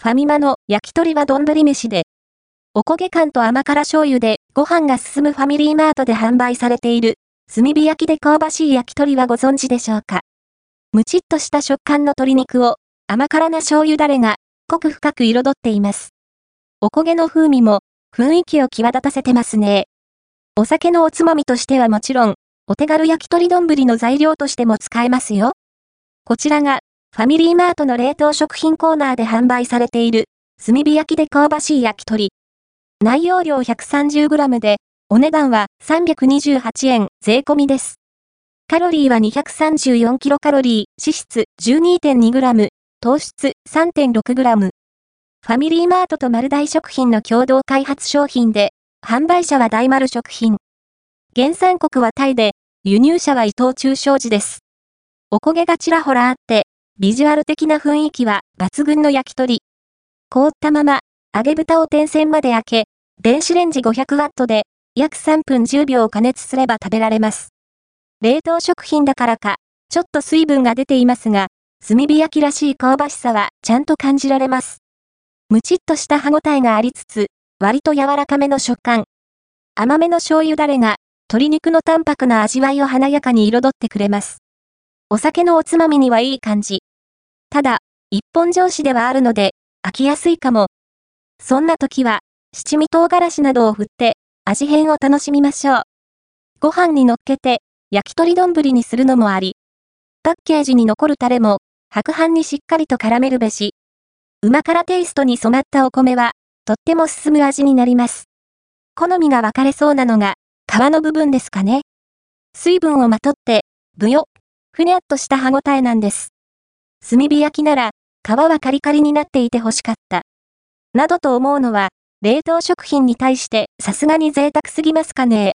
ファミマの焼き鳥は丼飯で、おこげ感と甘辛醤油でご飯が進むファミリーマートで販売されている、炭火焼きで香ばしい焼き鳥はご存知でしょうか？むちっとした食感の鶏肉を甘辛な醤油だれが濃く深く彩っています。おこげの風味も雰囲気を際立たせてますね。お酒のおつまみとしてはもちろん、お手軽焼き鳥丼の材料としても使えますよ。こちらが、ファミリーマートの冷凍食品コーナーで販売されている、炭火焼きで香ばしい焼き鳥。内容量 130g で、お値段は328円税込みです。カロリーは 234kcal、脂質 12.2g、糖質 3.6g。ファミリーマートと丸大食品の共同開発商品で、販売者は大丸食品。原産国はタイで、輸入者は伊藤忠商事です。おこげがちらほらあって、ビジュアル的な雰囲気は抜群の焼き鳥。凍ったまま、揚げ豚を点線まで開け、電子レンジ500ワットで約3分10秒加熱すれば食べられます。冷凍食品だからか、ちょっと水分が出ていますが、炭火焼きらしい香ばしさはちゃんと感じられます。むちっとした歯ごたえがありつつ、割と柔らかめの食感。甘めの醤油だれが、鶏肉の淡白な味わいを華やかに彩ってくれます。お酒のおつまみにはいい感じ。ただ、一本上司ではあるので、飽きやすいかも。そんな時は、七味唐辛子などを振って、味変を楽しみましょう。ご飯に乗っけて、焼き鳥丼にするのもあり。パッケージに残るタレも、白飯にしっかりと絡めるべし。うま辛テイストに染まったお米は、とっても進む味になります。好みが分かれそうなのが、皮の部分ですかね。水分をまとって、ぶよ、ふにゃっとした歯ごたえなんです。炭火焼きなら、皮はカリカリになっていて欲しかった。などと思うのは、冷凍食品に対してさすがに贅沢すぎますかね